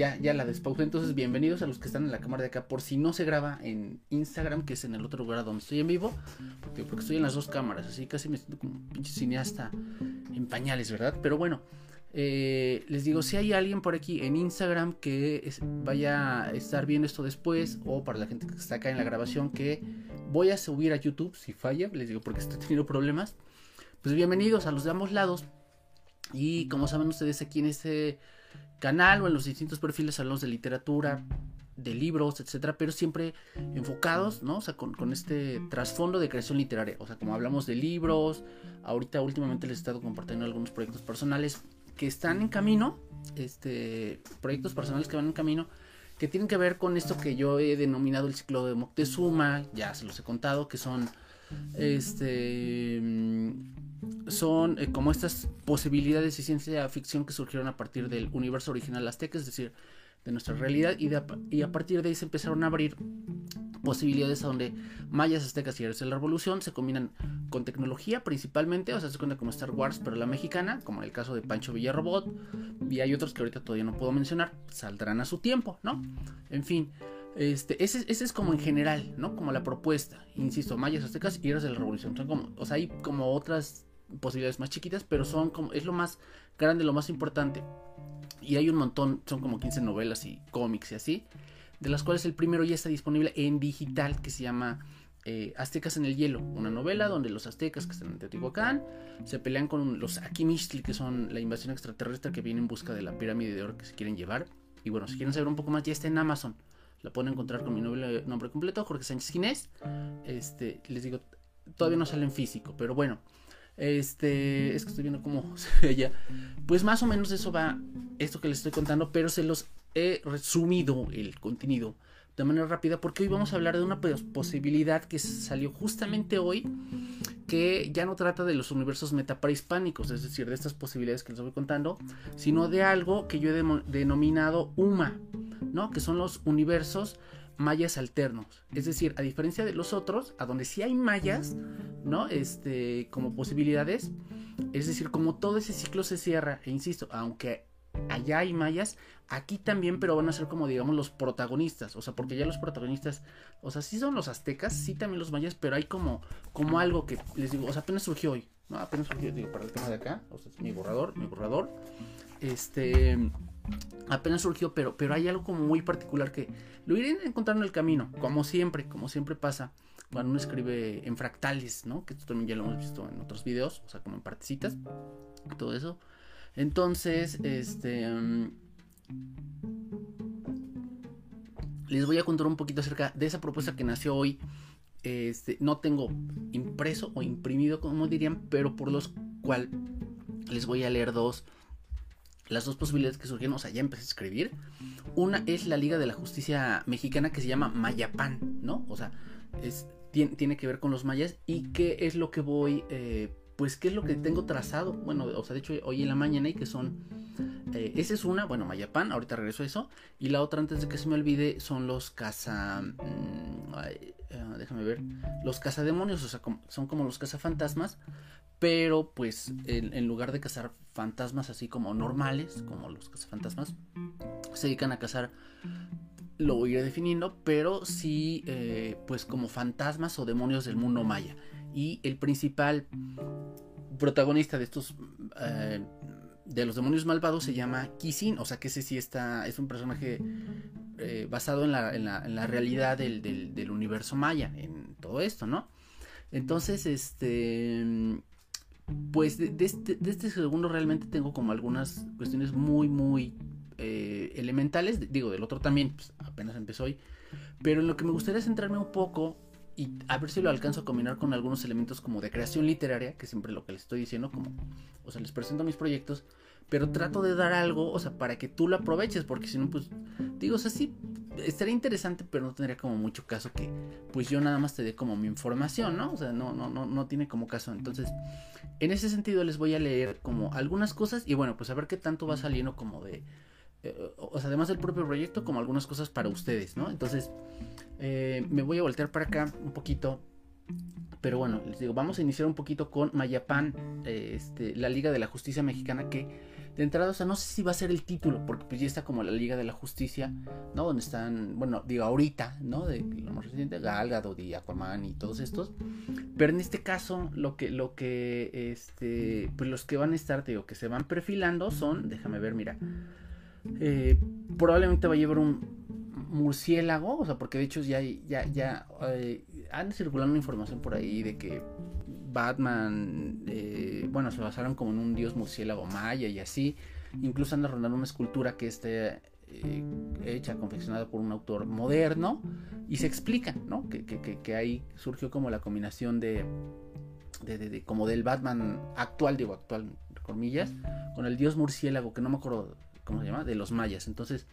ya, ya la despausé. Entonces, bienvenidos a los que están en la cámara de acá. Por si no se graba en Instagram, que es en el otro lugar donde estoy en vivo. Porque, estoy en las dos cámaras. Así casi me siento como un pinche cineasta en pañales, ¿verdad? Pero bueno. Eh, les digo, si hay alguien por aquí en Instagram que vaya a estar viendo esto después, o para la gente que está acá en la grabación, que voy a subir a YouTube si falla, les digo porque estoy teniendo problemas, pues bienvenidos a los de ambos lados. Y como saben ustedes, aquí en este canal o en los distintos perfiles hablamos de literatura, de libros, etcétera, pero siempre enfocados, ¿no? O sea, con, con, este trasfondo de creación literaria. O sea, como hablamos de libros, ahorita últimamente les he estado compartiendo algunos proyectos personales que están en camino, este, proyectos personales que van en camino, que tienen que ver con esto que yo he denominado el ciclo de Moctezuma, ya se los he contado, que son, este, son eh, como estas posibilidades de ciencia ficción que surgieron a partir del universo original azteca, es decir, de nuestra realidad y, a partir de ahí se empezaron a abrir posibilidades a donde mayas, aztecas y héroes de la revolución se combinan con tecnología principalmente, o sea, se cuenta como Star Wars pero la mexicana, como en el caso de Pancho Villarrobot y hay otros que ahorita todavía no puedo mencionar, saldrán a su tiempo, ¿no? En fin, este, ese, es como en general, ¿no? Como la propuesta, insisto, mayas, aztecas y héroes de la revolución, o sea, hay como otras posibilidades más chiquitas, pero son como, es lo más grande, lo más importante. Y hay un montón, son como 15 novelas y cómics y así, de las cuales el primero ya está disponible en digital, que se llama eh, Aztecas en el Hielo, una novela donde los aztecas que están en Teotihuacán se pelean con los Akimistli, que son la invasión extraterrestre que viene en busca de la pirámide de oro que se quieren llevar. Y bueno, si quieren saber un poco más, ya está en Amazon. La pueden encontrar con mi novela, nombre completo, Jorge Sánchez Ginés. Este, les digo, todavía no sale en físico, pero bueno. Este, es que estoy viendo cómo se ve ya. Pues más o menos eso va, esto que les estoy contando, pero se los he resumido el contenido de manera rápida porque hoy vamos a hablar de una posibilidad que salió justamente hoy que ya no trata de los universos metaprehispánicos, es decir, de estas posibilidades que les voy contando, sino de algo que yo he denominado UMA, ¿no? Que son los universos mayas alternos. Es decir, a diferencia de los otros, a donde sí hay mayas, ¿no? Este, como posibilidades. Es decir, como todo ese ciclo se cierra, e insisto, aunque allá hay mayas, aquí también, pero van a ser como digamos los protagonistas, o sea, porque ya los protagonistas, o sea, sí son los aztecas, sí también los mayas, pero hay como, como algo que les digo, o sea, apenas surgió hoy, ¿no? Apenas surgió, digo, para el tema de acá, o sea, mi borrador, mi borrador, este, apenas surgió, pero, pero hay algo como muy particular que lo iré encontrando en el camino, como siempre, como siempre pasa cuando uno escribe en fractales, ¿no? Que esto también ya lo hemos visto en otros videos, o sea, como en partecitas, todo eso. Entonces, este... Mm, les voy a contar un poquito acerca de esa propuesta que nació hoy. Este, no tengo impreso o imprimido, como dirían, pero por los cual les voy a leer dos las dos posibilidades que surgieron, o sea, ya empecé a escribir. Una es la Liga de la Justicia Mexicana que se llama Mayapan, ¿no? O sea, es, tiene, que ver con los mayas y qué es lo que voy, eh, pues qué es lo que tengo trazado. Bueno, o sea, de hecho hoy en la mañana y que son, eh, esa es una, bueno, Mayapan, ahorita regreso a eso. Y la otra, antes de que se me olvide, son los caza... Mm, eh, déjame ver. Los cazademonios, o sea, son como los cazafantasmas pero pues en, lugar de cazar fantasmas así como normales, como los cazafantasmas, se dedican a cazar, lo iré definiendo, pero sí eh, pues como fantasmas o demonios del mundo maya. Y el principal protagonista de estos... Eh, de los demonios malvados se llama Kisin, o sea que ese sí está, es un personaje eh, basado en la, en la, realidad del, del, universo maya, en todo esto, ¿no? Entonces, este, pues este, de, este, segundo realmente tengo como algunas cuestiones muy, muy eh, elementales. Digo, del otro también, pues, apenas empezó hoy. Pero en lo que me gustaría centrarme un poco y a ver si lo alcanzo a combinar con algunos elementos como de creación literaria, que siempre lo que les estoy diciendo, como, o sea, les presento mis proyectos, pero trato de dar algo, o sea, para que tú lo aproveches, porque si no, pues, digo, o sea, sí, estaría interesante, pero no tendría como mucho caso que, pues yo nada más te dé como mi información, ¿no? O sea, no, no, no, no tiene como caso. Entonces, en ese sentido les voy a leer como algunas cosas y bueno, pues a ver qué tanto va saliendo como de, eh, o sea, además del propio proyecto, como algunas cosas para ustedes, ¿no? Entonces, eh, me voy a voltear para acá un poquito. Pero bueno, les digo, vamos a iniciar un poquito con Mayapan, eh, este, la Liga de la Justicia Mexicana, que de entrada, o sea, no sé si va a ser el título, porque pues ya está como la Liga de la Justicia, ¿no? Donde están, bueno, digo ahorita, ¿no? De lo más reciente, Gal Gadot y Aquaman y todos estos. Pero en este caso, lo que, lo que, este, pues los que van a estar, digo, que se van perfilando son, déjame ver, mira, eh, probablemente va a llevar un murciélago, o sea, porque de hecho ya, ya, ya eh, han circulado una información por ahí de que Batman, eh, bueno, se basaron como en un dios murciélago maya y así. Incluso han rondando una escultura que esté eh, hecha, confeccionada por un autor moderno y se explica, ¿no? Que, que, ahí surgió como la combinación de, de, como del Batman actual, digo actual, comillas, con el dios murciélago, que no me acuerdo cómo se llama, de los mayas. Entonces,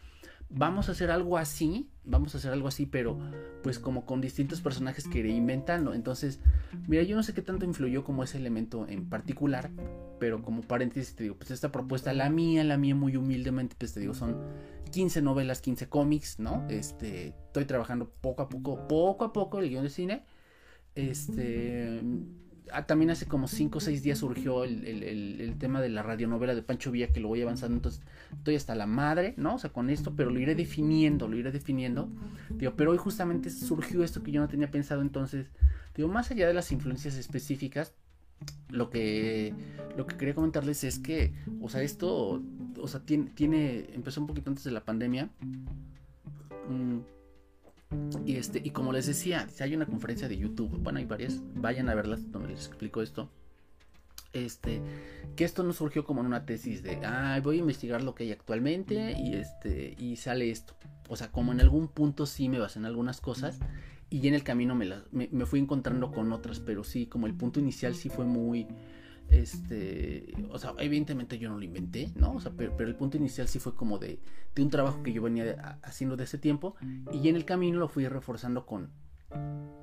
vamos a hacer algo así, vamos a hacer algo así, pero pues como con distintos personajes que iré inventando. Entonces, mira, yo no sé qué tanto influyó como ese elemento en particular, pero como paréntesis te digo, pues esta propuesta, la mía, la mía muy humildemente, pues te digo, son 15 novelas, 15 cómics, ¿no? Este, estoy trabajando poco a poco, poco a poco el guion de cine. Este también hace como 5 o 6 días surgió el, tema de la radionovela de Pancho Villa que lo voy avanzando, entonces estoy hasta la madre, ¿no? O sea, con esto, pero lo iré definiendo, lo iré definiendo. Digo, pero hoy justamente surgió esto que yo no tenía pensado, entonces, digo, más allá de las influencias específicas, lo que lo que quería comentarles es que, o sea, esto, o sea, tiene, tiene empezó un poquito antes de la pandemia. Mm, y, este, y como les decía, hay una conferencia de YouTube, bueno, hay varias, vayan a verlas donde les explico esto. Este, que esto no surgió como en una tesis de, ah, voy a investigar lo que hay actualmente y este, y sale esto. O sea, como en algún punto sí me basé en algunas cosas y en el camino me, me, me fui encontrando con otras, pero sí, como el punto inicial sí fue muy, este, o sea, evidentemente yo no lo inventé, ¿no? O sea, pero, el punto inicial sí fue como de, de, un trabajo que yo venía haciendo de ese tiempo y en el camino lo fui reforzando con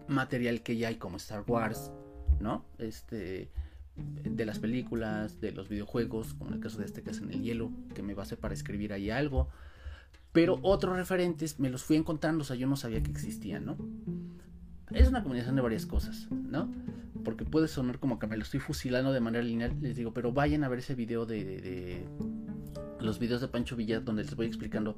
material que ya hay como Star Wars, ¿no? Este, de las películas, de los videojuegos, como en el caso de este que es en el hielo, que me base para escribir ahí algo. Pero otros referentes me los fui encontrando, o sea, yo no sabía que existían, ¿no? Es una combinación de varias cosas, ¿no? porque puede sonar como que me lo estoy fusilando de manera lineal, les digo, pero vayan a ver ese video de, los videos de Pancho Villa donde les voy explicando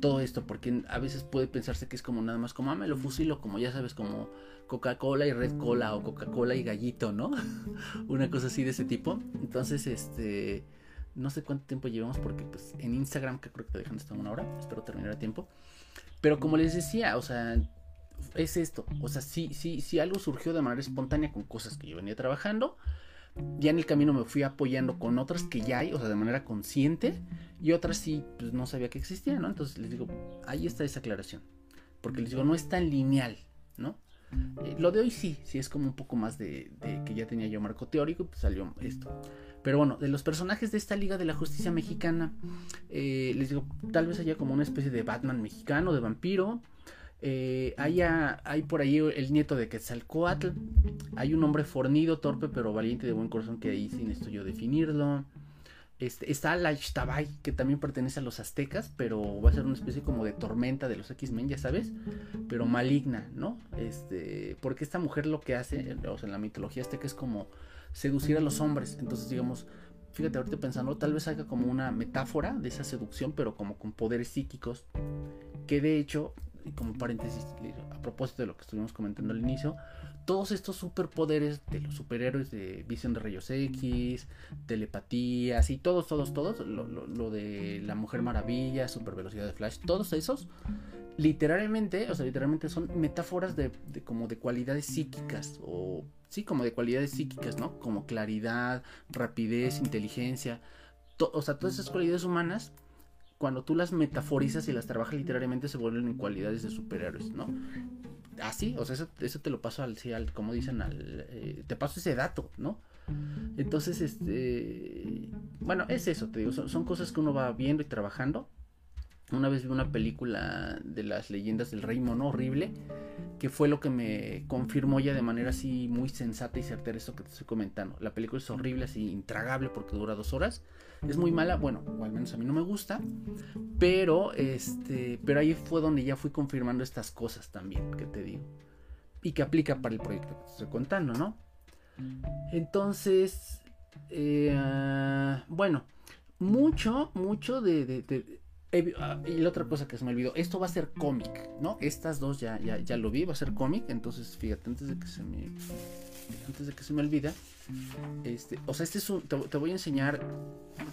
todo esto, porque a veces puede pensarse que es como nada más como, ah, me lo fusilo, como ya sabes, como Coca-Cola y Red Cola o Coca-Cola y Gallito, ¿no? Una cosa así de ese tipo. Entonces, este, no sé cuánto tiempo llevamos porque pues en Instagram que creo que te dejan hasta una hora, espero terminar a tiempo. Pero como les decía, o sea, es esto. O sea, si, si, si algo surgió de manera espontánea con cosas que yo venía trabajando, ya en el camino me fui apoyando con otras que ya hay, o sea, de manera consciente, y otras sí, pues no sabía que existían, ¿no? Entonces les digo, ahí está esa aclaración. Porque les digo, no es tan lineal, ¿no? Eh, lo de hoy sí, sí es como un poco más de, que ya tenía yo marco teórico, pues salió esto. Pero bueno, de los personajes de esta Liga de la Justicia Mexicana, eh, les digo, tal vez haya como una especie de Batman mexicano, de vampiro, eh, hay, por ahí el nieto de Quetzalcoatl. Hay un hombre fornido, torpe, pero valiente de buen corazón que ahí sin esto yo definirlo. Este, está la Ixtabay, que también pertenece a los aztecas, pero va a ser una especie como de tormenta de los X-Men, ya sabes, pero maligna, ¿no? Este, porque esta mujer lo que hace, o sea, en la mitología azteca es como seducir a los hombres. Entonces, digamos, fíjate ahorita pensando, tal vez haga como una metáfora de esa seducción, pero como con poderes psíquicos, que de hecho como paréntesis, a propósito de lo que estuvimos comentando al inicio, todos estos superpoderes de los superhéroes de visión de rayos X, telepatías y todos, todos, todos, lo, de la Mujer Maravilla, super velocidad de Flash, todos esos, literalmente, o sea, literalmente son metáforas de, como de cualidades psíquicas o sí, como de cualidades psíquicas, ¿no? Como claridad, rapidez, inteligencia, o sea, todas esas cualidades humanas cuando tú las metaforizas y las trabajas literariamente se vuelven en cualidades de superhéroes, ¿no? Así, o sea, eso, te lo paso al, sí, al como dicen, al, eh, te paso ese dato, ¿no? Entonces, este, bueno, es eso, te digo, son, cosas que uno va viendo y trabajando. Una vez vi una película de las leyendas del rey mono horrible, que fue lo que me confirmó ya de manera así muy sensata y certera esto que te estoy comentando. La película es horrible, así intragable porque dura dos horas es muy mala, bueno, o al menos a mí no me gusta, pero este, pero ahí fue donde ya fui confirmando estas cosas también que te digo y que aplica para el proyecto que te estoy contando, ¿no? Entonces, eh, bueno, mucho, mucho de, ah, y la otra cosa que se me olvidó, esto va a ser cómic, ¿no? Estas dos ya, ya, ya lo vi, va a ser cómic, entonces fíjate, antes de que se me antes de que se me olvide, este, o sea, este es un, te, voy a enseñar,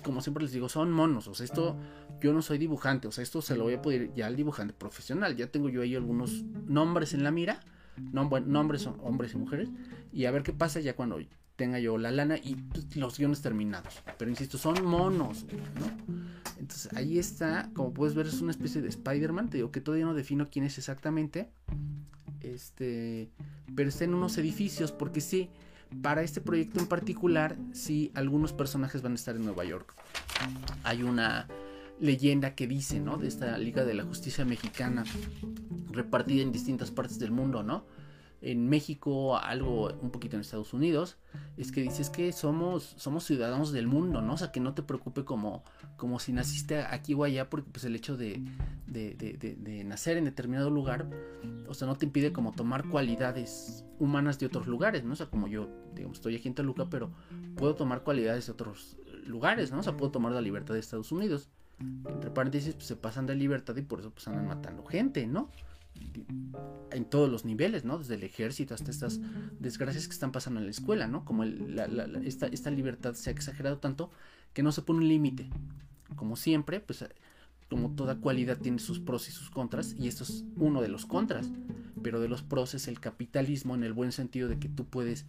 como siempre les digo, son monos, o sea, esto, yo no soy dibujante, o sea, esto se lo voy a poder ya al dibujante profesional, ya tengo yo ahí algunos nombres en la mira, nombres son hombres y mujeres, y a ver qué pasa ya cuando tenga yo la lana y los guiones terminados, pero insisto, son monos, ¿no? Entonces ahí está, como puedes ver, es una especie de Spider-Man, te digo que todavía no defino quién es exactamente, este, está en unos edificios, porque sí, para este proyecto en particular, sí, algunos personajes van a estar en Nueva York. Hay una leyenda que dice, ¿no? De esta Liga de la Justicia Mexicana, repartida en distintas partes del mundo, ¿no? En México, algo un poquito en Estados Unidos, es que dices que somos, somos ciudadanos del mundo, ¿no? O sea, que no te preocupe como, como si naciste aquí o allá, porque pues el hecho de, de, de, de, nacer en determinado lugar, o sea, no te impide como tomar cualidades humanas de otros lugares, ¿no? O sea, como yo, digamos, estoy aquí en Toluca, pero puedo tomar cualidades de otros lugares, ¿no? O sea, puedo tomar la libertad de Estados Unidos. Entre paréntesis, pues se pasan de libertad y por eso pues andan matando gente, ¿no? En todos los niveles, ¿no? Desde el ejército hasta estas desgracias que están pasando en la escuela, ¿no? Como esta, libertad se ha exagerado tanto que no se pone un límite. Como siempre, pues como toda cualidad tiene sus pros y sus contras, y esto es uno de los contras, pero de los pros es el capitalismo en el buen sentido de que tú puedes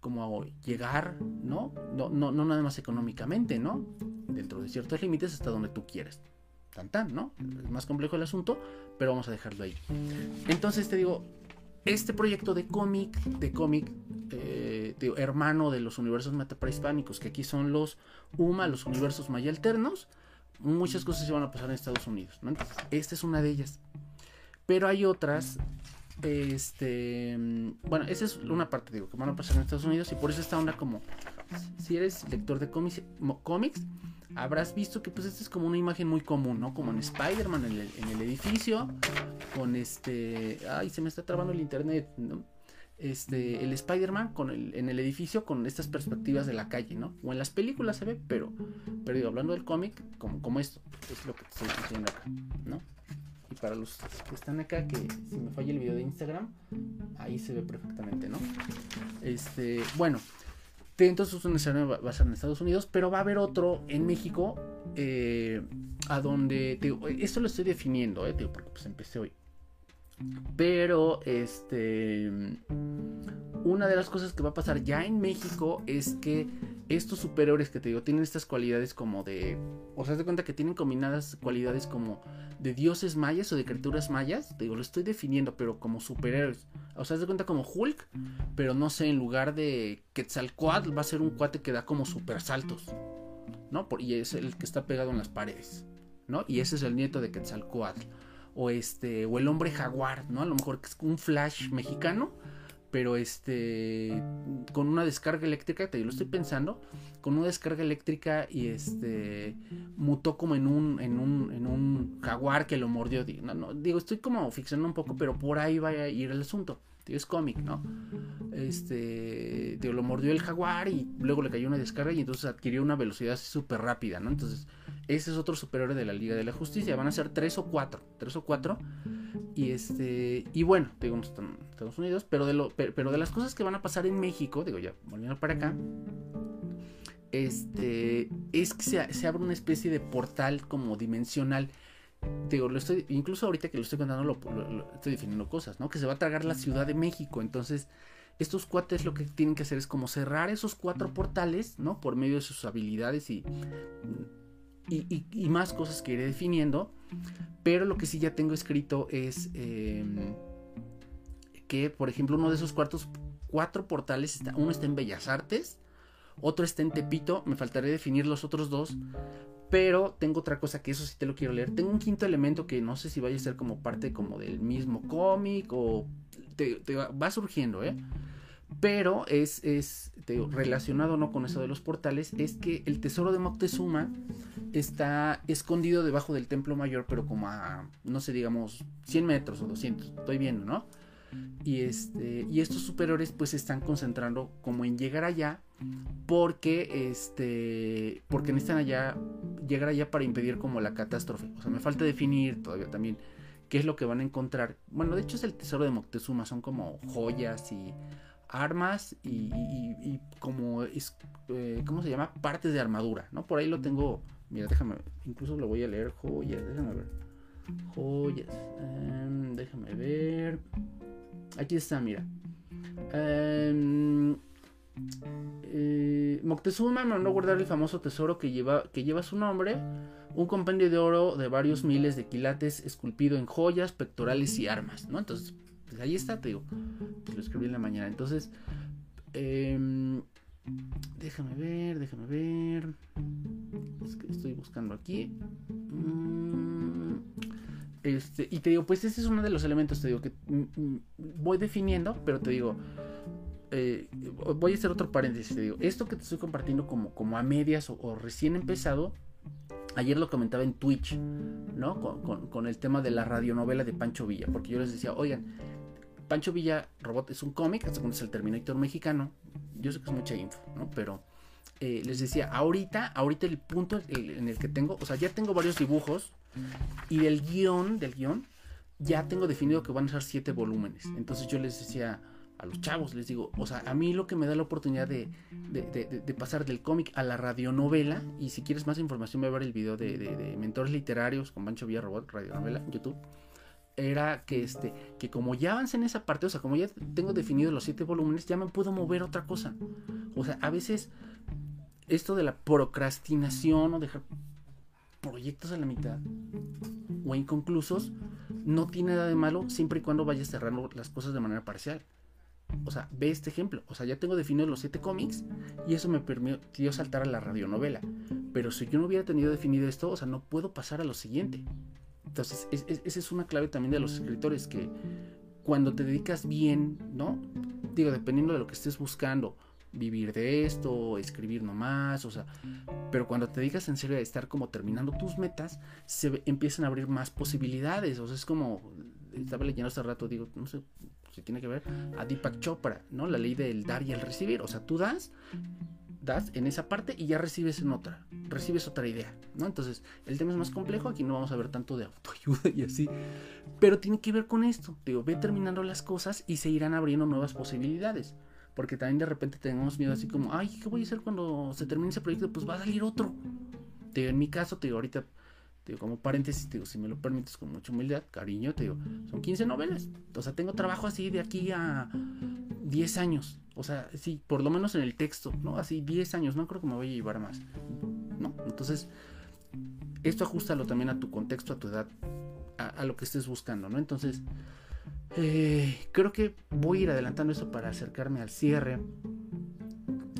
como llegar, ¿no? No, no, no nada más económicamente, ¿no? Dentro de ciertos límites hasta donde tú quieres tan tan, ¿no? Es más complejo el asunto, pero vamos a dejarlo ahí. Entonces te digo, este proyecto de cómic, de cómic, eh, hermano de los universos metaprehispánicos, que aquí son los UMA, los universos maya alternos, muchas cosas se van a pasar en Estados Unidos, ¿no? Entonces, esta es una de ellas. Pero hay otras, este, bueno, esa es una parte, digo, que van a pasar en Estados Unidos y por eso esta onda como, si eres lector de cómics, cómics habrás visto que pues esta es como una imagen muy común, ¿no? Como en Spider-Man en el, edificio, con este... Ay, se me está trabando el internet, ¿no? Este, el Spider-Man el, en el edificio con estas perspectivas de la calle, ¿no? O en las películas se ve, pero, pero hablando del cómic, como, como esto, es lo que estoy diciendo acá, ¿no? Y para los que están acá, que si me falla el video de Instagram, ahí se ve perfectamente, ¿no? Este, bueno, entonces un escenario va a ser en Estados Unidos, pero va a haber otro en México, eh, a donde, esto lo estoy definiendo, eh, porque pues empecé hoy. Pero, este, una de las cosas que va a pasar ya en México es que estos superiores que te digo tienen estas cualidades como de, o sea, te cuenta que tienen combinadas cualidades como de dioses mayas o de criaturas mayas, te digo, lo estoy definiendo, pero como superhéroes. O sea, te cuenta como Hulk, pero no sé, en lugar de Quetzalcoatl va a ser un cuate que da como super saltos, ¿no? y es el que está pegado en las paredes, ¿no? Y ese es el nieto de Quetzalcoatl. O este, o el hombre jaguar, ¿no? A lo mejor que es un flash mexicano pero este con una descarga eléctrica, te lo estoy pensando, con una descarga eléctrica y este mutó como en un en un en un jaguar que lo mordió, digo, no, digo, estoy como ficcionando un poco, pero por ahí va a ir el asunto. Digo, es cómic, ¿no? Este, digo, lo mordió el jaguar y luego le cayó una descarga y entonces adquirió una velocidad súper rápida, ¿no? Entonces, ese es otro superhéroe de la Liga de la Justicia. Van a ser tres o cuatro, tres o cuatro y este, y bueno, digo, en Estados Unidos, pero de, lo, pero, de las cosas que van a pasar en México, digo, ya volviendo para acá, este, es que se, abre una especie de portal como dimensional. Digo, lo estoy, incluso ahorita que lo estoy contando, estoy definiendo cosas, ¿no? Que se va a tragar la Ciudad de México. Entonces, estos cuates lo que tienen que hacer es como cerrar esos cuatro portales, ¿no? Por medio de sus habilidades y, y, más cosas que iré definiendo pero lo que sí ya tengo escrito es em, que, por ejemplo, uno de esos cuartos, cuatro portales, está, uno está en Bellas Artes, otro está en Tepito, me faltaría definir los otros dos. Pero tengo otra cosa que eso sí te lo quiero leer. Tengo un quinto elemento que no sé si vaya a ser como parte como del mismo cómic o te, va surgiendo, ¿eh? Pero es, es relacionado no con eso de los portales, es que el tesoro de Moctezuma está escondido debajo del templo mayor, pero como a, no sé, digamos, 100 metros o 200, estoy viendo, ¿no? Y, este, y estos superiores pues se están concentrando como en llegar allá porque, este, porque necesitan allá llegar allá para impedir como la catástrofe. O sea, me falta definir todavía también qué es lo que van a encontrar. Bueno, de hecho es el tesoro de Moctezuma, son como joyas y armas y, como, eh, ¿cómo se llama? Partes de armadura, ¿no? Por ahí lo tengo, mira, déjame, incluso lo voy a leer, joyas, déjame ver. Joyas, em, déjame ver. Aquí está, mira. Em, eh, Moctezuma mandó guardar el famoso tesoro que lleva, que lleva su nombre, un compendio de oro de varios miles de quilates esculpido en joyas, pectorales y armas, ¿no? Entonces, pues ahí está, te digo, te lo escribí en la mañana. Entonces, em, déjame ver, déjame ver. Estoy buscando aquí. Mm, este, y te digo, pues ese es uno de los elementos, te digo, que mm, mm, voy definiendo, pero te digo, eh, voy a hacer otro paréntesis, te digo, esto que te estoy compartiendo como, como a medias o, recién empezado, ayer lo comentaba en Twitch, ¿no? Con, el tema de la radionovela de Pancho Villa, porque yo les decía, oigan, Pancho Villa Robot es un cómic, hasta cuando es el Terminator mexicano, yo sé que es mucha info, ¿no? Pero eh, les decía, ahorita, ahorita el punto en el que tengo, o sea, ya tengo varios dibujos y del guion, del guion, ya tengo definido que van a ser siete volúmenes. Entonces yo les decía, a los chavos, les digo, o sea, a mí lo que me da la oportunidad de, pasar del cómic a la radionovela, y si quieres más información, ve a ver el video de, mentores literarios con Pancho Villarrobot, radionovela, YouTube, era que este, que como ya avancé en esa parte, o sea, como ya tengo definido los siete volúmenes, ya me puedo mover otra cosa. O sea, a veces esto de la procrastinación o dejar proyectos a la mitad o inconclusos no tiene nada de malo siempre y cuando vayas cerrando las cosas de manera parcial. O sea, ve este ejemplo. O sea, ya tengo definidos los siete cómics y eso me permitió saltar a la radionovela. Pero si yo no hubiera tenido definido esto, o sea, no puedo pasar a lo siguiente. Entonces, esa es una clave también de los escritores, que cuando te dedicas bien, ¿no? Digo, dependiendo de lo que estés buscando, vivir de esto, escribir nomás, o sea, pero cuando te dedicas en serio a estar como terminando tus metas, se empiezan a abrir más posibilidades, o sea, es como, estaba leyendo hace rato, digo, no sé, se tiene que ver a Deepak Chopra, ¿no? La ley del dar y el recibir. O sea, tú das, das en esa parte y ya recibes en otra. Recibes otra idea, ¿no? Entonces, el tema es más complejo. Aquí no vamos a ver tanto de autoayuda y así. Pero tiene que ver con esto. Digo, ve terminando las cosas y se irán abriendo nuevas posibilidades. Porque también de repente tenemos miedo así como, ay, ¿qué voy a hacer cuando se termine ese proyecto? Pues va a salir otro. Digo, en mi caso, te digo, ahorita digo, como paréntesis, digo, si me lo permites con mucha humildad, cariño, te digo, son 15 novelas. O sea, tengo trabajo así de aquí a 10 años. O sea, sí, por lo menos en el texto, ¿no? Así 10 años, no creo que me vaya a llevar más. ¿No? Entonces, esto ajustalo también a tu contexto, a tu edad, a, lo que estés buscando, ¿no? Entonces, eh, creo que voy a ir adelantando eso para acercarme al cierre.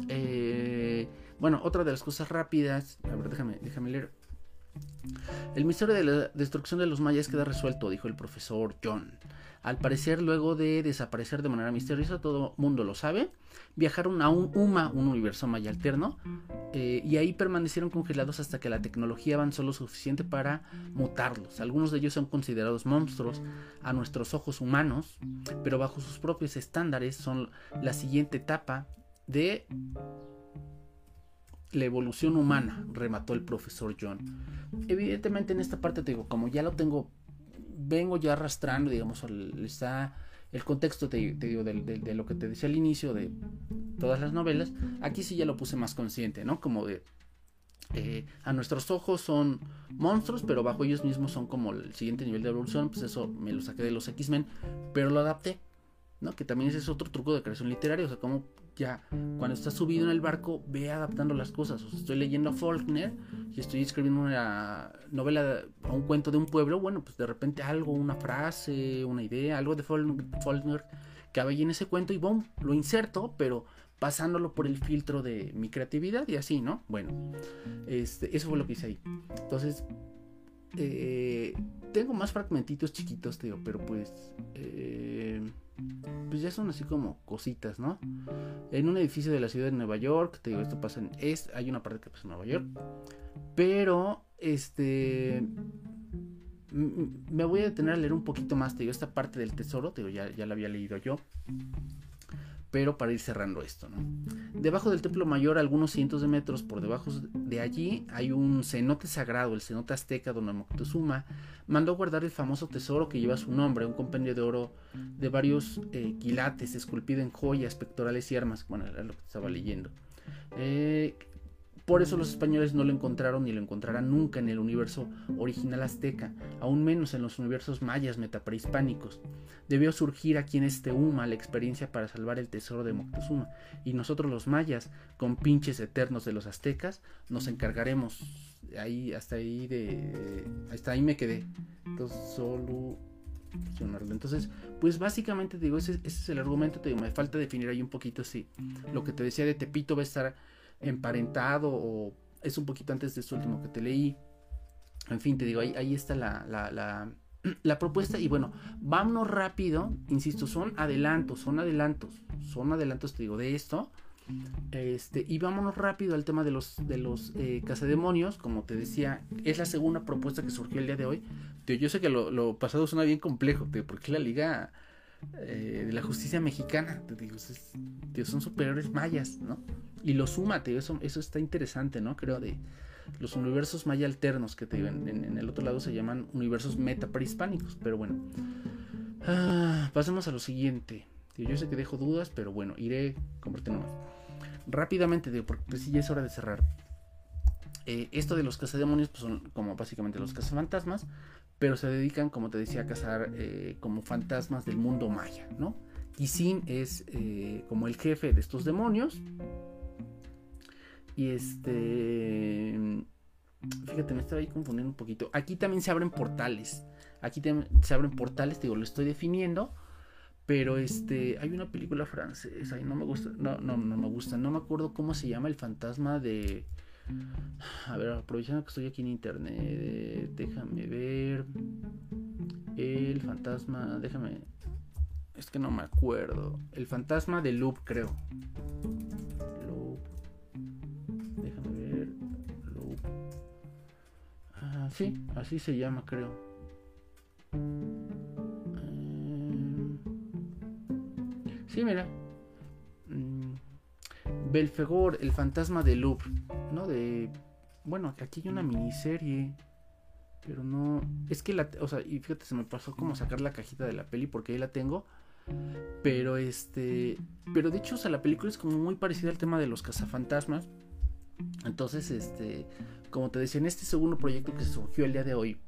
Eh, bueno, otra de las cosas rápidas, a ver, déjame, déjame leer el misterio de la destrucción de los mayas queda resuelto, dijo el profesor John. Al parecer, luego de desaparecer de manera misteriosa, todo mundo lo sabe, viajaron a un UMA, un universo maya alterno, eh, y ahí permanecieron congelados hasta que la tecnología avanzó lo suficiente para mutarlos. Algunos de ellos son considerados monstruos a nuestros ojos humanos, pero bajo sus propios estándares son la siguiente etapa de la evolución humana, remató el profesor John. Evidentemente en esta parte te digo, como ya lo tengo, vengo ya arrastrando, digamos, está el contexto te, digo de, lo que te decía al inicio de todas las novelas, aquí sí ya lo puse más consciente, ¿no? Como de eh, a nuestros ojos son monstruos, pero bajo ellos mismos son como el siguiente nivel de evolución, pues eso me lo saqué de los X-Men, pero lo adapté, ¿no? Que también ese es otro truco de creación literaria, o sea, como ya cuando estás subido en el barco, ve adaptando las cosas. Estoy leyendo a Faulkner y estoy escribiendo una novela o un cuento de un pueblo. Bueno, pues de repente algo, una frase, una idea, algo de Faulkner que había en ese cuento y boom, lo inserto, pero pasándolo por el filtro de mi creatividad y así, ¿no? Bueno, este, eso fue lo que hice ahí. Entonces, eh, tengo más fragmentitos chiquitos, tío, pero pues. Eh, pues ya son así como cositas, ¿no? En un edificio de la ciudad de Nueva York, te digo, esto pasa en. Es, hay una parte que pasa en Nueva York. Pero, este. Me voy a detener a leer un poquito más, te digo, esta parte del tesoro, te digo, ya, ya la había leído yo. Pero para ir cerrando esto, ¿no? Debajo del templo mayor, algunos cientos de metros por debajo de allí, hay un cenote sagrado, el cenote azteca donde Moctezuma mandó guardar el famoso tesoro que lleva su nombre, un compendio de oro de varios eh, quilates esculpido en joyas, pectorales y armas. Bueno, era lo que estaba leyendo. Eh, por eso los españoles no lo encontraron ni lo encontrarán nunca en el universo original azteca, aún menos en los universos mayas metaprehispánicos. Debió surgir aquí en este Uma la experiencia para salvar el tesoro de Moctezuma, y nosotros los mayas, con pinches eternos de los aztecas, nos encargaremos. Ahí, hasta ahí de. Hasta ahí me quedé. Entonces, solo. Entonces, pues básicamente digo, ese, ese es el argumento, te digo, me falta definir ahí un poquito si lo que te decía de Tepito va a estar emparentado o es un poquito antes de este último que te leí. En fin, te digo, ahí, ahí está la, la, la, propuesta. Y bueno, vámonos rápido. Insisto, son adelantos, son adelantos, son adelantos, te digo, de esto. Este, y vámonos rápido al tema de los, de los eh. Como te decía, es la segunda propuesta que surgió el día de hoy. yo sé que lo, pasado suena bien complejo, porque la liga eh, de la justicia mexicana, te digo, son superiores mayas, ¿no? y lo suma, eso, eso está interesante, ¿no? Creo de los universos maya alternos que te digo, en, el otro lado se llaman universos meta prehispánicos, pero bueno. Ah, pasemos a lo siguiente. Yo sé que dejo dudas, pero bueno, iré convirtiendo más. Rápidamente, digo, porque pues ya es hora de cerrar. Eh, esto de los cazademonios pues son como básicamente los cazafantasmas, pero se dedican, como te decía, a cazar eh, como fantasmas del mundo maya, ¿no? Kisin es eh, como el jefe de estos demonios, y este. Fíjate, me estaba ahí confundiendo un poquito. Aquí también se abren portales. Aquí se abren portales, digo, lo estoy definiendo. Pero este. Hay una película francesa y no me gusta. No, no, no me gusta. No me acuerdo cómo se llama el fantasma de. A ver, aprovechando que estoy aquí en internet. Déjame ver. El fantasma. Déjame. Es que no me acuerdo. El fantasma de Loop, creo. sí, así se llama, creo. Eh, sí, mira. Mm, Belfegor, el fantasma de Louvre, ¿no? De. Bueno, aquí hay una miniserie. Pero no. Es que la. O sea, y fíjate, se me pasó como sacar la cajita de la peli porque ahí la tengo. Pero este. Pero de hecho, o sea, la película es como muy parecida al tema de los cazafantasmas. Entonces, este, como te decía, en este segundo proyecto que surgió el día de hoy,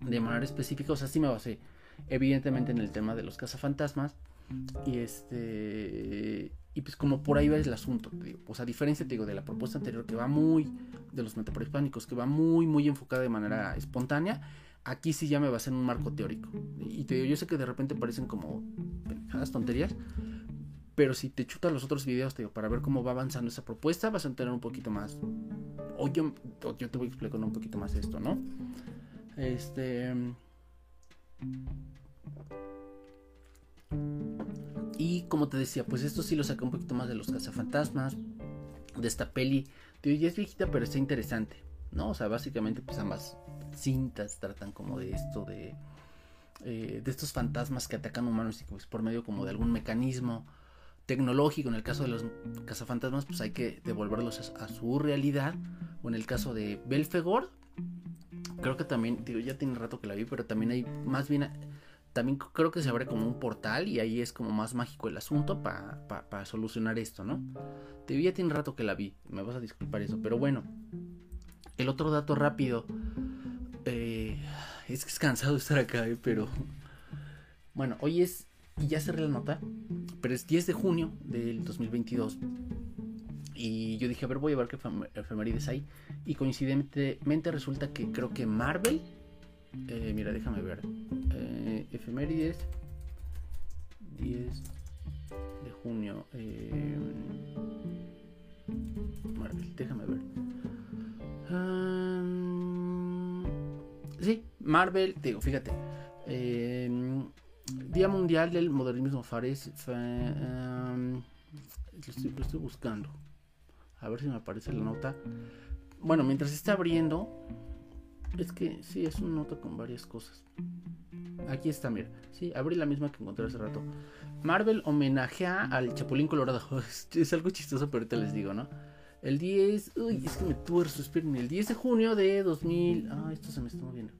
de manera específica, o sea, sí me basé evidentemente en el tema de los cazafantasmas. Y este. Y pues como por ahí va el asunto, te digo. Pues a diferencia, te digo, de la propuesta anterior que va muy. de los metaprehispánicos, que va muy, muy enfocada de manera espontánea. Aquí sí ya me basé en un marco teórico. Y te digo, yo sé que de repente parecen como tonterías. Pero si te chutas los otros videos, te digo, para ver cómo va avanzando esa propuesta, vas a tener un poquito más. O yo, yo te voy a explicar un poquito más esto, ¿no? Este. Y como te decía, pues esto sí lo saca un poquito más de los cazafantasmas, de esta peli. Digo, ya es viejita, pero está interesante, ¿no? O sea, básicamente, pues ambas cintas tratan como de esto, de. Eh, de estos fantasmas que atacan humanos y pues por medio como de algún mecanismo tecnológico, en el caso de los cazafantasmas, pues hay que devolverlos a, su realidad. O en el caso de Belfegor, creo que también, digo, ya tiene rato que la vi, pero también hay más bien, también creo que se abre como un portal y ahí es como más mágico el asunto para solucionar esto, ¿no? Digo, ya tiene rato que la vi, me vas a disculpar eso, pero bueno, el otro dato rápido, eh, es que es cansado estar acá, eh, pero bueno, hoy es y ya cerré la nota, pero es 10 de junio del 2022. Y yo dije, a ver, voy a ver qué efemérides hay. Y coincidentemente resulta que creo que Marvel. Eh, mira, déjame ver. Eh, efemérides. 10 de junio. Eh, Marvel, déjame ver. Um, sí, Marvel, digo, fíjate. Eh, Día Mundial del Modernismo Fares. Em, lo, estoy, buscando. A ver si me aparece la nota. Bueno, mientras está abriendo. Es que sí, es un nota con varias cosas. Aquí está, mira. Sí, abrí la misma que encontré hace rato. Marvel homenajea al Chapulín Colorado. Es algo chistoso, pero ahorita les digo, ¿no? El 10. Uy, es que me tuerzo, esperen. El 10 de junio de 2000. Ah, esto se me está moviendo.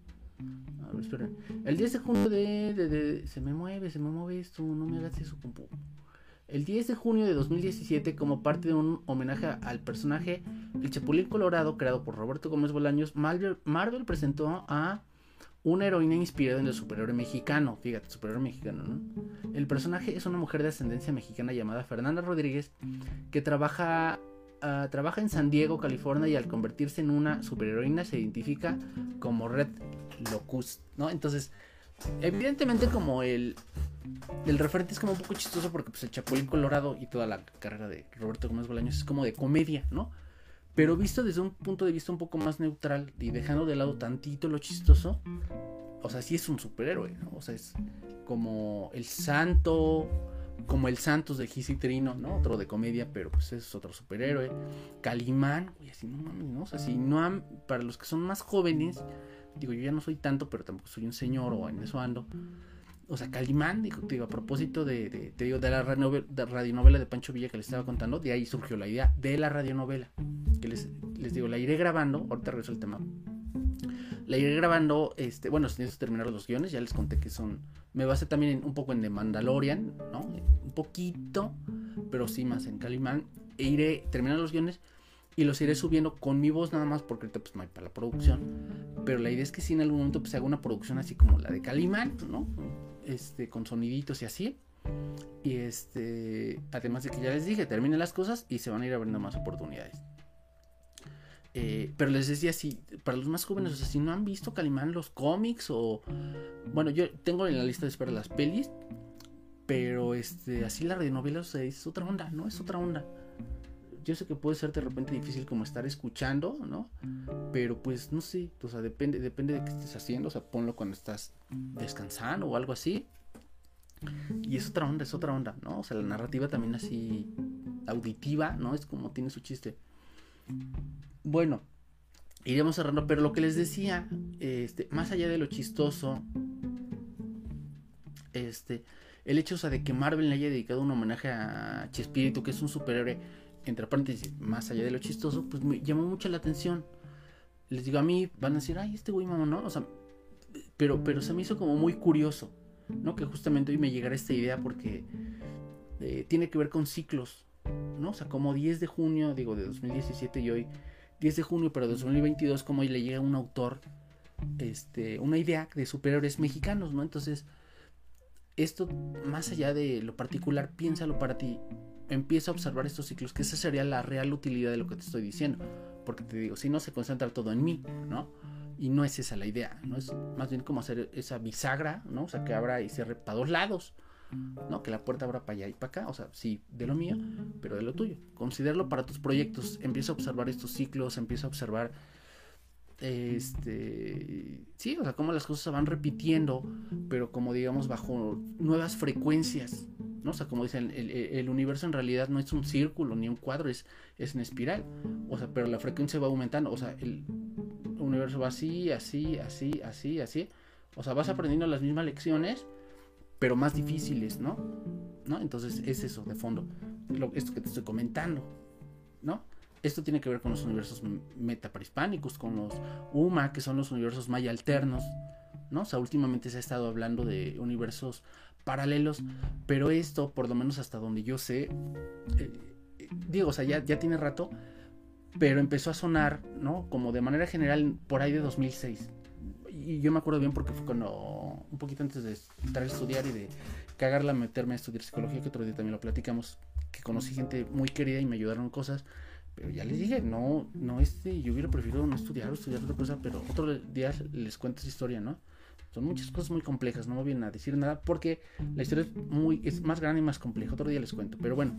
A ver, esperen. El 10 de junio de, de, de, Se me mueve, se me mueve esto. No me hagas eso, compu. El 10 de junio de 2017, como parte de un homenaje al personaje El Chapulín Colorado, creado por Roberto Gómez Bolaños, Marvel, presentó a una heroína inspirada en el superhéroe mexicano. Fíjate, superhéroe mexicano, ¿no? El personaje es una mujer de ascendencia mexicana llamada Fernanda Rodríguez que trabaja, uh, trabaja en San Diego, California y al convertirse en una superheroína se identifica como Red Locust, ¿no? Entonces, evidentemente como el, el referente es como un poco chistoso porque pues el Chapulín Colorado y toda la carrera de Roberto Gómez Bolaños es como de comedia, ¿no? Pero visto desde un punto de vista un poco más neutral y dejando de lado tantito lo chistoso, o sea, sí es un superhéroe, ¿no? O sea, es como el santo, como el Santos de Gis Trino, ¿no? Otro de comedia, pero pues es otro superhéroe. Calimán, uy, así no mames, ¿no? O sea, si no han, para los que son más jóvenes, digo, yo ya no soy tanto, pero tampoco soy un señor o en eso ando. O sea, Calimán, digo, digo a propósito de, de, te digo, de la radionovela de Pancho Villa que les estaba contando, de ahí surgió la idea de la radionovela. Que les, les digo, la iré grabando, ahorita regreso el tema. La iré grabando, este, bueno, sin terminar los guiones, ya les conté que son, me basé también un poco en The Mandalorian, ¿no? Un poquito, pero sí más en Calimán. E iré terminando los guiones y los iré subiendo con mi voz nada más porque pues no hay para la producción. Pero la idea es que si en algún momento pues haga una producción así como la de Calimán, ¿no? Este, con soniditos y así. Y este, además de que ya les dije, terminen las cosas y se van a ir abriendo más oportunidades. Eh, pero les decía, si para los más jóvenes, o sea, si no han visto Calimán, los cómics o... Bueno, yo tengo en la lista de espera las pelis, pero este, así la radionovela o sea, es otra onda, ¿no? Es otra onda yo sé que puede ser de repente difícil como estar escuchando, ¿no? Pero pues no sé, o sea, depende, depende de qué estés haciendo, o sea, ponlo cuando estás descansando o algo así. Y es otra onda, es otra onda, ¿no? O sea, la narrativa también así auditiva, ¿no? Es como tiene su chiste. Bueno, iremos cerrando, pero lo que les decía, este, más allá de lo chistoso, este, el hecho o sea, de que Marvel le haya dedicado un homenaje a Chespirito, que es un superhéroe entre paréntesis, más allá de lo chistoso, pues me llamó mucho la atención. Les digo, a mí van a decir, ay, este güey mamá, ¿no? O sea, pero, pero se me hizo como muy curioso, ¿no? Que justamente hoy me llegara esta idea porque eh, tiene que ver con ciclos, ¿no? O sea, como 10 de junio, digo, de 2017 y hoy, 10 de junio, pero de 2022, como hoy le llega un autor, este, una idea de superhéroes mexicanos, ¿no? Entonces, esto, más allá de lo particular, piénsalo para ti empieza a observar estos ciclos, que esa sería la real utilidad de lo que te estoy diciendo. Porque te digo, si no se concentra todo en mí, ¿no? Y no es esa la idea, ¿no? Es más bien como hacer esa bisagra, ¿no? O sea, que abra y cierre para dos lados, ¿no? Que la puerta abra para allá y para acá, o sea, sí, de lo mío, pero de lo tuyo. Considéralo para tus proyectos, empieza a observar estos ciclos, empieza a observar este sí, o sea, cómo las cosas se van repitiendo, pero como digamos bajo nuevas frecuencias, ¿no? O sea, como dicen, el, universo en realidad no es un círculo ni un cuadro, es, es una espiral, o sea, pero la frecuencia va aumentando, o sea, el universo va así, así, así, así, así, o sea, vas aprendiendo las mismas lecciones, pero más difíciles, ¿no? ¿No? Entonces es eso, de fondo, lo, esto que te estoy comentando, ¿no? Esto tiene que ver con los universos metaprehispánicos, con los UMA, que son los universos maya alternos, ¿no? O sea, últimamente se ha estado hablando de universos paralelos, pero esto, por lo menos hasta donde yo sé, eh, digo, o sea, ya, ya tiene rato, pero empezó a sonar, ¿no? Como de manera general por ahí de 2006. Y yo me acuerdo bien porque fue cuando, un poquito antes de entrar a estudiar y de cagarla, meterme a estudiar psicología, que otro día también lo platicamos, que conocí gente muy querida y me ayudaron cosas pero ya les dije, no, no este, yo hubiera preferido no estudiar o estudiar otra cosa, pero otro día les cuento esa historia, ¿no? Son muchas cosas muy complejas, no me vienen a decir nada porque la historia es muy, es más grande y más compleja. Otro día les cuento. Pero bueno,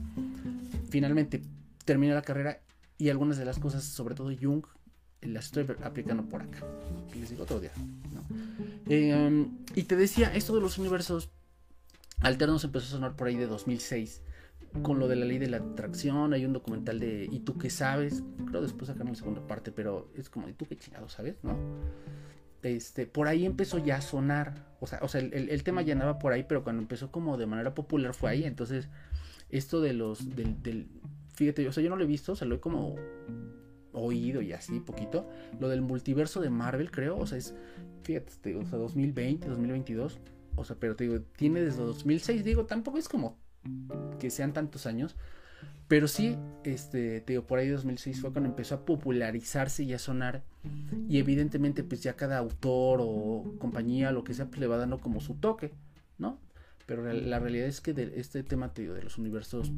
finalmente terminé la carrera y algunas de las cosas, sobre todo Jung, las estoy aplicando por acá. Les digo otro día. Eh, y te decía, esto de los universos alternos empezó a sonar por ahí de 2006 con lo de la ley de la atracción, hay un documental de ¿Y tú qué sabes? Creo después sacaron la segunda parte, pero es como ¿Y tú qué chingado sabes? ¿No? Este, por ahí empezó ya a sonar, o sea, o sea el, tema ya andaba por ahí, pero cuando empezó como de manera popular fue ahí, entonces esto de los, del, del fíjate, o sea, yo no lo he visto, o sea, lo he como oído y así, poquito, lo del multiverso de Marvel, creo, o sea, es, fíjate, o sea, 2020, 2022, o sea, pero te digo, tiene desde 2006, digo, tampoco es como que sean tantos años, pero sí, este, te digo, por ahí 2006 fue cuando empezó a popularizarse y a sonar. Y evidentemente, pues ya cada autor o compañía, lo que sea, pues le va dando como su toque, ¿no? Pero la realidad es que este tema, te digo, de los universos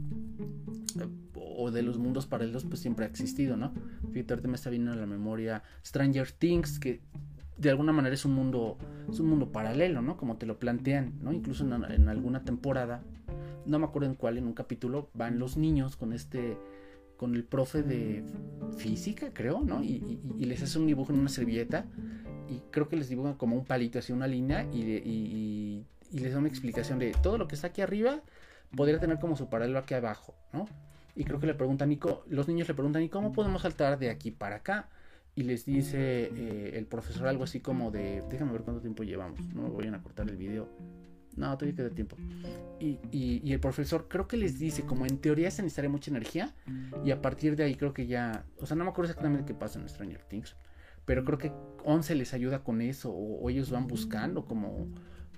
eh, o de los mundos paralelos, pues siempre ha existido, ¿no? Ahorita me está viendo a la memoria Stranger Things, que de alguna manera es un mundo, es un mundo paralelo, ¿no? Como te lo plantean, ¿no? Incluso en, alguna temporada, no me acuerdo en cuál, en un capítulo, van los niños con este, con el profe de física, creo, ¿no? Y, les hace un dibujo en una servilleta y creo que les dibujan como un palito, así una línea y, les da una explicación de todo lo que está aquí arriba podría tener como su paralelo aquí abajo, ¿no? Y creo que le preguntan, Nico, los niños le preguntan, ¿y cómo podemos saltar de aquí para acá? y les dice eh, el profesor algo así como de, déjame ver cuánto tiempo llevamos, no me voy a cortar el video. No, todavía queda tiempo. Y, y, el profesor creo que les dice, como en teoría se necesitaría mucha energía, y a partir de ahí creo que ya, o sea, no me acuerdo exactamente qué pasa en Stranger Things, pero creo que 11 les ayuda con eso, o, ellos van buscando como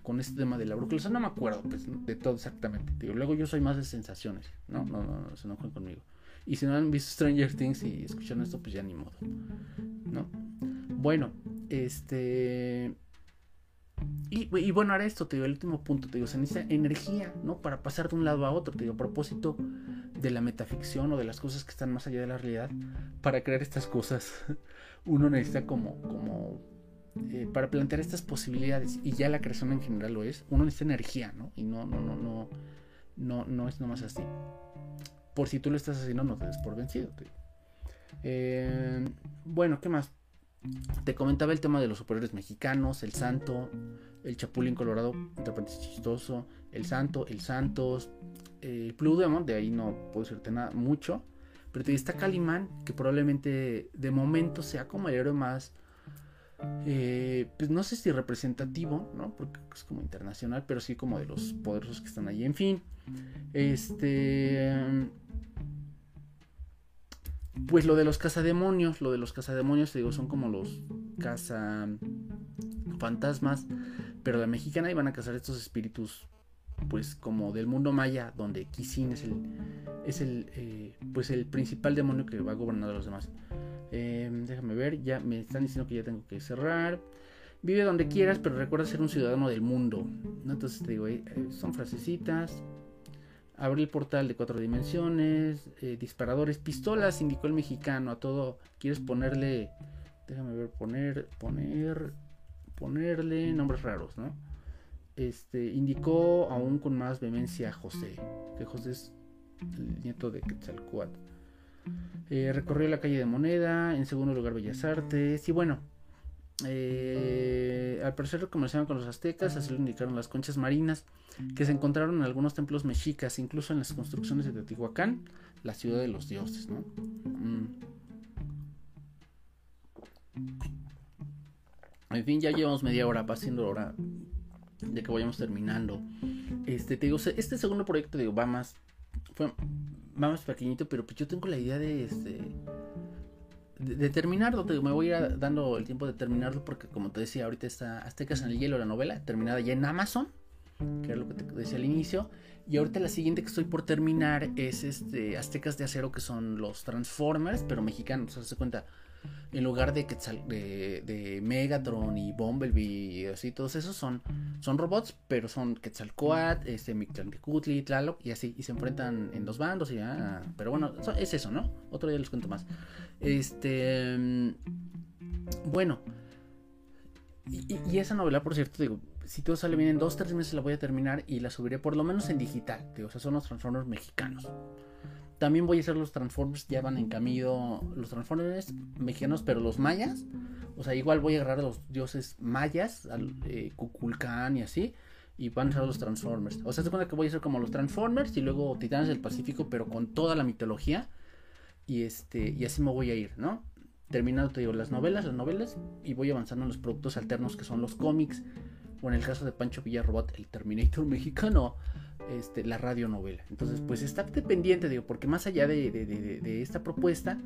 con este tema de la brújula, o sea, no me acuerdo pues, de todo exactamente. Luego yo soy más de sensaciones, no, no, no, no se enojen conmigo. Y si no han visto Stranger Things y escuchan esto, pues ya ni modo. ¿No? Bueno, este. Y, bueno, ahora esto, te digo, el último punto, te digo, se necesita energía, ¿no? Para pasar de un lado a otro, te digo, a propósito de la metaficción o de las cosas que están más allá de la realidad, para crear estas cosas, uno necesita como, como, eh, para plantear estas posibilidades, y ya la creación en general lo es, uno necesita energía, ¿no? Y no, no, no, no, no, no es nomás así por si tú lo estás haciendo, no te des por vencido. Eh, bueno, ¿qué más? Te comentaba el tema de los superiores mexicanos, el Santo, el Chapulín Colorado, entre chistoso, el Santo, el Santos, el Blue Demon, de ahí no puedo decirte nada mucho. Pero te está Calimán, que probablemente de momento sea como el héroe más, eh, pues no sé si representativo, ¿no? Porque es como internacional, pero sí como de los poderosos que están ahí. En fin, este pues lo de los cazademonios, lo de los cazademonios, te digo, son como los cazafantasmas, pero la mexicana iban a cazar estos espíritus, pues como del mundo maya, donde Kisin es el, es el, eh, pues el principal demonio que va a gobernar a los demás. Em, déjame ver, ya me están diciendo que ya tengo que cerrar. Vive donde quieras, pero recuerda ser un ciudadano del mundo. Entonces te digo, eh, son frasecitas. Abrí el portal de cuatro dimensiones, eh, disparadores, pistolas, indicó el mexicano. A todo, quieres ponerle, déjame ver, poner, poner, ponerle nombres raros, ¿no? Este, indicó aún con más vehemencia a José, que José es el nieto de Quetzalcoatl. Eh, recorrió la calle de Moneda, en segundo lugar Bellas Artes, y bueno, eh, al parecer comerciaban con los aztecas, así lo indicaron las conchas marinas, que se encontraron en algunos templos mexicas, incluso en las construcciones de Teotihuacán, la ciudad de los dioses. ¿no? Mm. En fin, ya llevamos media hora, va siendo hora de que vayamos terminando. Este, te digo, este segundo proyecto, digo, va más, fue, va más pequeñito, pero pues yo tengo la idea de este de, terminarlo, me voy a ir dando el tiempo de terminarlo porque como te decía, ahorita está Aztecas en el Hielo, la novela, terminada ya en Amazon, que era lo que te decía al inicio, y ahorita la siguiente que estoy por terminar es este Aztecas de Acero, que son los Transformers, pero mexicanos, se cuenta, en lugar de, de, de, Megatron y Bumblebee y así, todos esos son, son robots, pero son Quetzalcoatl, este, Tlaloc y así, y se enfrentan en dos bandos y pero bueno, es eso, ¿no? Otro día les cuento más. Este, mm, bueno, y, esa novela, por cierto, digo, si todo sale bien en dos, tres meses la voy a terminar y la subiré por lo menos en digital, digo, o sea, son los Transformers mexicanos. También voy a hacer los Transformers, ya van en camino los Transformers mexicanos, pero los mayas. O sea, igual voy a agarrar a los dioses mayas, al eh, Kukulkan y así. y van a ser los Transformers. O sea, se cuenta que voy a ser como los Transformers y luego Titanes del Pacífico, pero con toda la mitología. Y este, y así me voy a ir, ¿no? Terminando, te digo, las novelas, las novelas, y voy avanzando en los productos alternos que son los cómics, o en el caso de Pancho Villarrobot, el Terminator mexicano, este, la radionovela. Entonces, pues está pendiente, digo, porque más allá de, de, esta propuesta,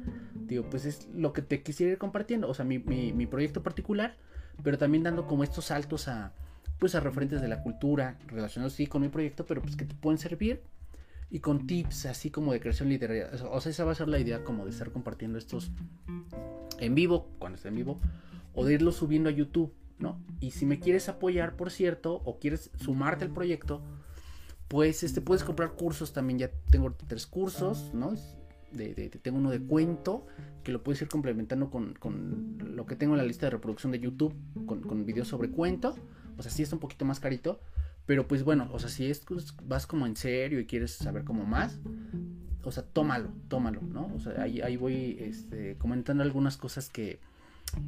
digo, pues es lo que te quisiera ir compartiendo, o sea, mi, mi, mi proyecto particular, pero también dando como estos saltos a, pues a referentes de la cultura relacionados sí con mi proyecto, pero pues que te pueden servir y con tips así como de creación literaria. O sea, esa va a ser la idea como de estar compartiendo estos en vivo, cuando esté en vivo, o de irlo subiendo a YouTube, ¿no? Y si me quieres apoyar, por cierto, o quieres sumarte al proyecto, pues este puedes comprar cursos también. Ya tengo tres cursos, ¿no? De, tengo uno de cuento que lo puedes ir complementando con, con, lo que tengo en la lista de reproducción de YouTube con, con videos sobre cuento o sea, sí está un poquito más carito. Pero pues bueno, o sea, si es, vas como en serio y quieres saber como más, o sea, tómalo, tómalo, ¿no? O sea, ahí, ahí voy este, comentando algunas cosas que,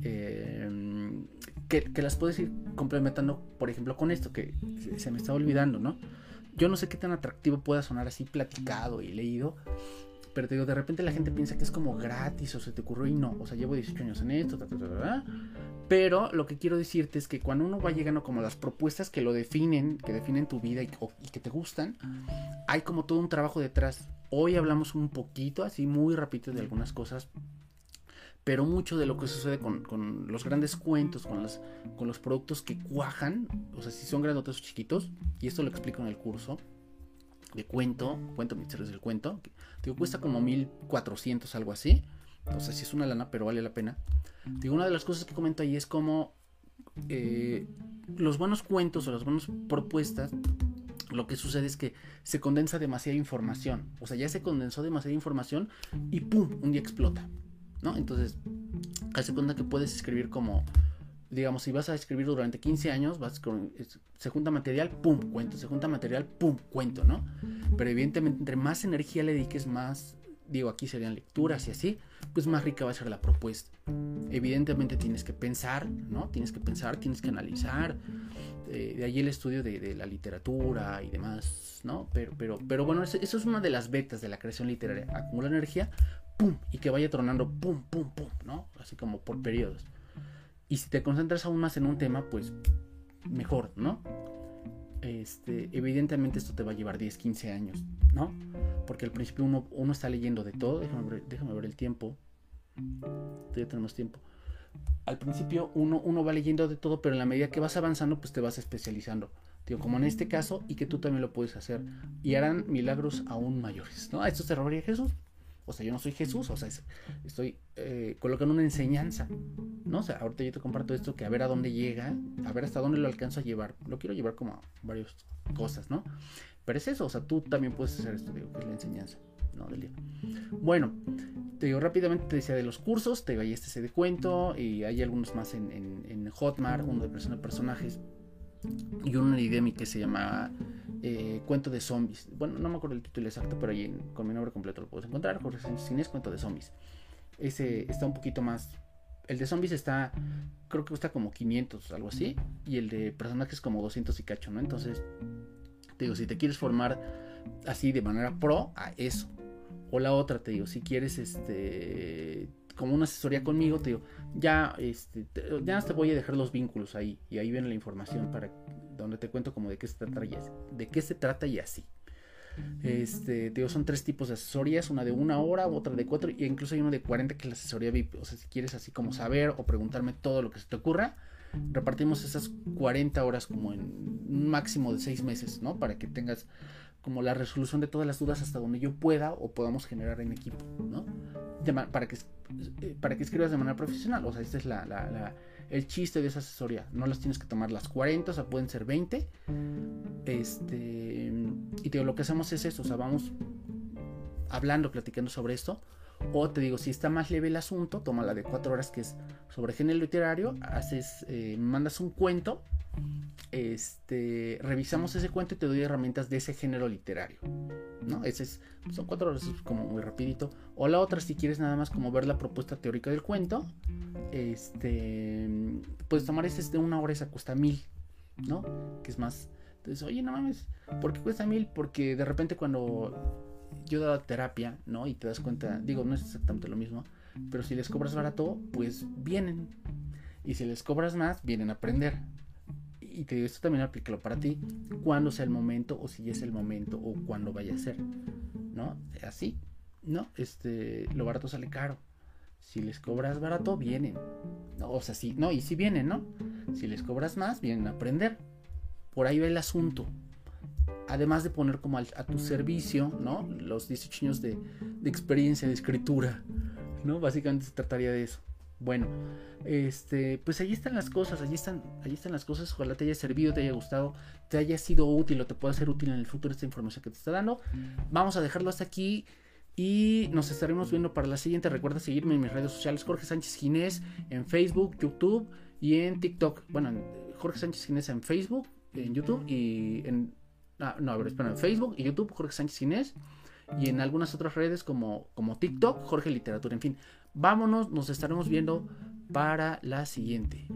em, que, que, las puedes ir complementando, por ejemplo, con esto que se me está olvidando, ¿no? Yo no sé qué tan atractivo pueda sonar así platicado y leído, pero te digo, de repente la gente piensa que es como gratis o se te ocurrió y no. O sea, llevo 18 años en esto, pero lo que quiero decirte es que cuando uno va llegando como las propuestas que lo definen, que definen tu vida y, que te gustan, hay como todo un trabajo detrás. Hoy hablamos un poquito, así muy rápido de algunas cosas, pero mucho de lo que sucede con, los grandes cuentos, con, las, con los productos que cuajan, o sea, si son grandotes o chiquitos, y esto lo explico en el curso, de cuento, cuento misterios del cuento, digo, cuesta como 1400, algo así. O sea, si es una lana, pero vale la pena. Digo, una de las cosas que comento ahí es como eh, los buenos cuentos o las buenas propuestas, lo que sucede es que se condensa demasiada información. O sea, ya se condensó demasiada información y ¡pum! Un día explota. ¿No? Entonces, hace cuenta que puedes escribir como digamos, si vas a escribir durante 15 años, vas con, se junta material, pum, cuento, se junta material, pum, cuento, ¿no? Pero evidentemente, entre más energía le dediques, más, digo, aquí serían lecturas y así, pues más rica va a ser la propuesta. Evidentemente tienes que pensar, ¿no? Tienes que pensar, tienes que analizar. Eh, de ahí el estudio de, la literatura y demás, ¿no? Pero, pero, pero bueno, eso, eso, es una de las vetas de la creación literaria. Acumula energía, y que vaya tronando, pum, pum, pum, ¿no? Así como por periodos. Y si te concentras aún más en un tema, pues mejor, ¿no? Este, evidentemente esto te va a llevar 10, 15 años, ¿no? Porque al principio uno, uno está leyendo de todo. Déjame ver, el tiempo. Todavía tenemos tiempo. Al principio uno, uno va leyendo de todo, pero en la medida que vas avanzando, pues te vas especializando. Digo, como en este caso, y que tú también lo puedes hacer. Y harán milagros aún mayores, ¿no? Esto te robaría Jesús. O sea, yo no soy Jesús, o sea, estoy eh, colocando una enseñanza, ¿no? O sea, ahorita yo te comparto esto que a ver a dónde llega, a ver hasta dónde lo alcanzo a llevar. Lo quiero llevar como a varias cosas, ¿no? Pero es eso, o sea, tú también puedes hacer esto, digo, que es la enseñanza, ¿no? Del día. Bueno, te digo rápidamente, te decía de los cursos, te digo, ahí este se de cuento, y hay algunos más en, en, Hotmart, uno de persona, personajes, y uno en que se llama eh, Cuento de Zombies. Bueno, no me acuerdo el título exacto, pero ahí con mi nombre completo lo puedes encontrar. Jorge es Cuento de Zombies. Ese está un poquito más. El de zombies está, creo que cuesta como 500, algo así. Y el de personajes como 200 y cacho, ¿no? Entonces, te digo, si te quieres formar así de manera pro, a eso. O la otra, te digo, si quieres este como una asesoría conmigo, te digo, ya, este, ya te voy a dejar los vínculos ahí y ahí viene la información para donde te cuento como de qué se trata y así, de qué se trata y así. Este, te digo, son tres tipos de asesorías, una de una hora, otra de cuatro, y incluso hay uno de 40 que es la asesoría VIP. O sea, si quieres así como saber o preguntarme todo lo que se te ocurra, repartimos esas 40 horas como en un máximo de seis meses, ¿no? Para que tengas como la resolución de todas las dudas hasta donde yo pueda o podamos generar en equipo, ¿no? para, que, eh, para que escribas de manera profesional. O sea, este es la, el chiste de esa asesoría. No las tienes que tomar las 40, o sea, pueden ser 20. Este, y te digo, lo que hacemos es eso, o sea, vamos hablando, platicando sobre esto. O te digo, si está más leve el asunto, toma la de 4 horas que es sobre género literario, haces, eh, mandas un cuento este, revisamos ese cuento y te doy herramientas de ese género literario. ¿no? Ese es, son cuatro horas como muy rapidito. O la otra, si quieres nada más como ver la propuesta teórica del cuento, este, puedes tomar ese de una hora, esa cuesta mil, ¿no? Que es más Entonces, oye, no mames, ¿por qué cuesta mil? Porque de repente cuando yo daba terapia, ¿no? Y te das cuenta, digo, no es exactamente lo mismo, pero si les cobras barato, pues vienen. Y si les cobras más, vienen a aprender. Y te digo, esto también aplícalo para ti, cuando sea el momento, o si es el momento, o cuando vaya a ser, ¿no? Así, ¿no? Este, lo barato sale caro. Si les cobras barato, vienen. O sea, sí, no, y si vienen, ¿no? Si les cobras más, vienen a aprender. Por ahí va el asunto. Además de poner como a tu servicio, ¿no? Los 18 años de, de experiencia de escritura, ¿no? Básicamente se trataría de eso. Bueno, este, pues ahí están las cosas, allí están, allí están las cosas. Ojalá te haya servido, te haya gustado, te haya sido útil o te pueda ser útil en el futuro esta información que te está dando. Vamos a dejarlo hasta aquí. Y nos estaremos viendo para la siguiente. Recuerda seguirme en mis redes sociales, Jorge Sánchez Ginés, en Facebook, YouTube y en TikTok. Bueno, Jorge Sánchez Ginés en Facebook, en YouTube y en... Ah, no, a ver, espera, en Facebook y YouTube, Jorge Sánchez Ginés. Y en algunas otras redes como, como TikTok, Jorge Literatura. En fin, vámonos, nos estaremos viendo para la siguiente.